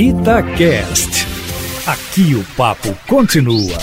Itacast. Aqui o papo continua.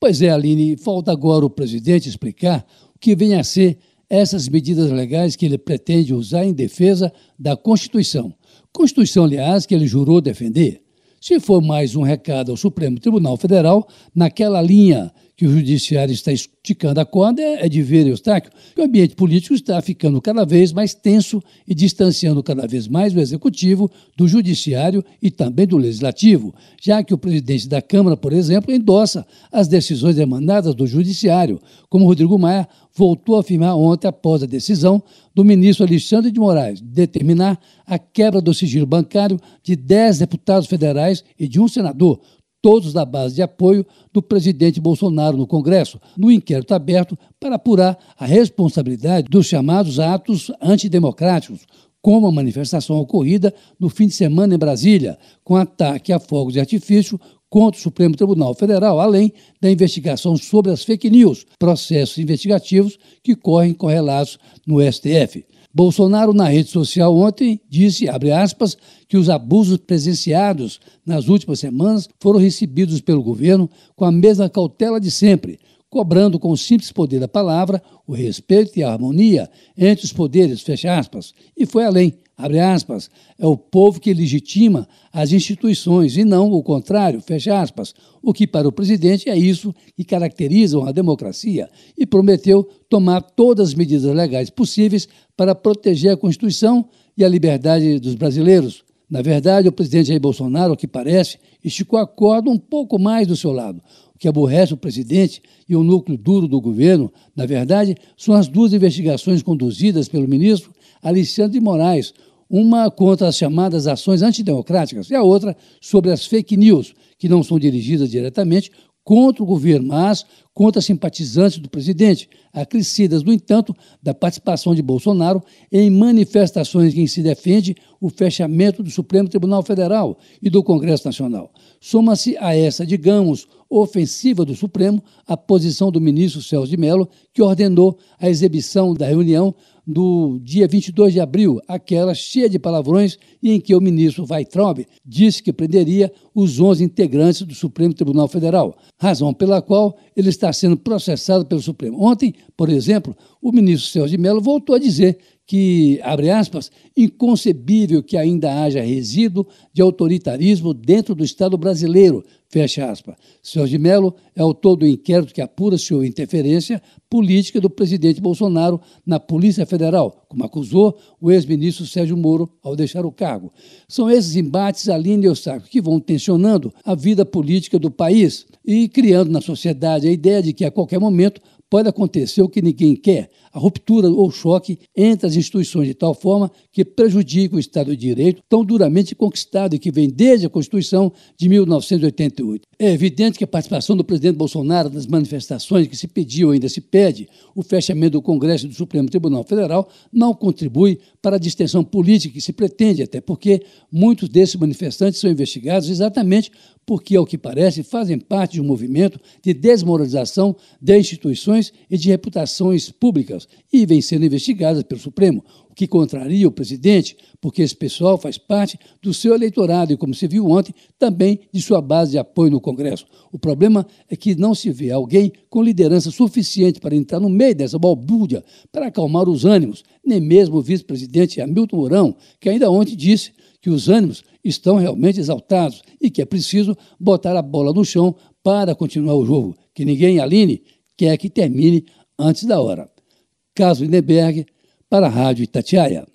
Pois é, Aline, falta agora o presidente explicar o que vem a ser essas medidas legais que ele pretende usar em defesa da Constituição. Constituição, aliás, que ele jurou defender. Se for mais um recado ao Supremo Tribunal Federal, naquela linha que o Judiciário está esticando a corda é, é de ver, Eustáquio, que o ambiente político está ficando cada vez mais tenso e distanciando cada vez mais o Executivo do Judiciário e também do Legislativo, já que o presidente da Câmara, por exemplo, endossa as decisões emanadas do Judiciário, como Rodrigo Maia voltou a afirmar ontem após a decisão do ministro Alexandre de Moraes de determinar a quebra do sigilo bancário de 10 deputados federais e de um senador, todos da base de apoio do presidente Bolsonaro no Congresso, no inquérito aberto para apurar a responsabilidade dos chamados atos antidemocráticos, como a manifestação ocorrida no fim de semana em Brasília, com ataque a fogos de artifício contra o Supremo Tribunal Federal, além da investigação sobre as fake news, processos investigativos que correm correlatos no STF. Bolsonaro, na rede social ontem, disse, aspas, que os abusos presenciados nas últimas semanas foram recebidos pelo governo com a mesma cautela de sempre, cobrando com o simples poder da palavra o respeito e a harmonia entre os poderes, fecha aspas, e foi além, abre aspas, é o povo que legitima as instituições e não o contrário, fecha aspas, o que para o presidente é isso que caracteriza uma democracia e prometeu tomar todas as medidas legais possíveis para proteger a Constituição e a liberdade dos brasileiros. Na verdade, o presidente Jair Bolsonaro, o que parece, esticou a corda um pouco mais do seu lado. Que aborrece o presidente e o núcleo duro do governo, na verdade, são as duas investigações conduzidas pelo ministro Alexandre de Moraes, uma contra as chamadas ações antidemocráticas e a outra sobre as fake news, que não são dirigidas diretamente contra o governo, mas contra simpatizantes do presidente, acrescidas, no entanto, da participação de Bolsonaro em manifestações em que se defende o fechamento do Supremo Tribunal Federal e do Congresso Nacional. Soma-se a essa, digamos, ofensiva do Supremo a posição do ministro Celso de Mello, que ordenou a exibição da reunião do dia 22 de abril, aquela cheia de palavrões e em que o ministro Weitraub disse que prenderia os 11 integrantes do Supremo Tribunal Federal, razão pela qual ele está sendo processado pelo Supremo. Ontem, por exemplo, o ministro Celso de Mello voltou a dizer que, abre aspas, inconcebível que ainda haja resíduo de autoritarismo dentro do Estado brasileiro, fecha aspas. Celso de Mello é autor do inquérito que apura se houve interferência política do presidente Bolsonaro na Polícia Federal, como acusou o ex-ministro Sérgio Moro ao deixar o cargo. São esses embates, Aline e Eustáquio, que vão tensionando a vida política do país e criando na sociedade a ideia de que a qualquer momento pode acontecer o que ninguém quer, a ruptura ou choque entre as instituições de tal forma que prejudica o Estado de Direito tão duramente conquistado e que vem desde a Constituição de 1988. É evidente que a participação do presidente Bolsonaro nas manifestações que se pediu ainda se pede o fechamento do Congresso e do Supremo Tribunal Federal não contribui para a distensão política que se pretende, até porque muitos desses manifestantes são investigados exatamente porque, ao que parece, fazem parte de um movimento de desmoralização de instituições e de reputações públicas e vêm sendo investigadas pelo Supremo, o que contraria o presidente, porque esse pessoal faz parte do seu eleitorado e, como se viu ontem, também de sua base de apoio no Congresso. O problema é que não se vê alguém com liderança suficiente para entrar no meio dessa balbúrdia para acalmar os ânimos, nem mesmo o vice-presidente Hamilton Mourão, que ainda ontem disse que os ânimos estão realmente exaltados e que é preciso botar a bola no chão para continuar o jogo, que ninguém, Aline, quer que termine antes da hora. Caso Lindeberg, para a Rádio Itatiaia.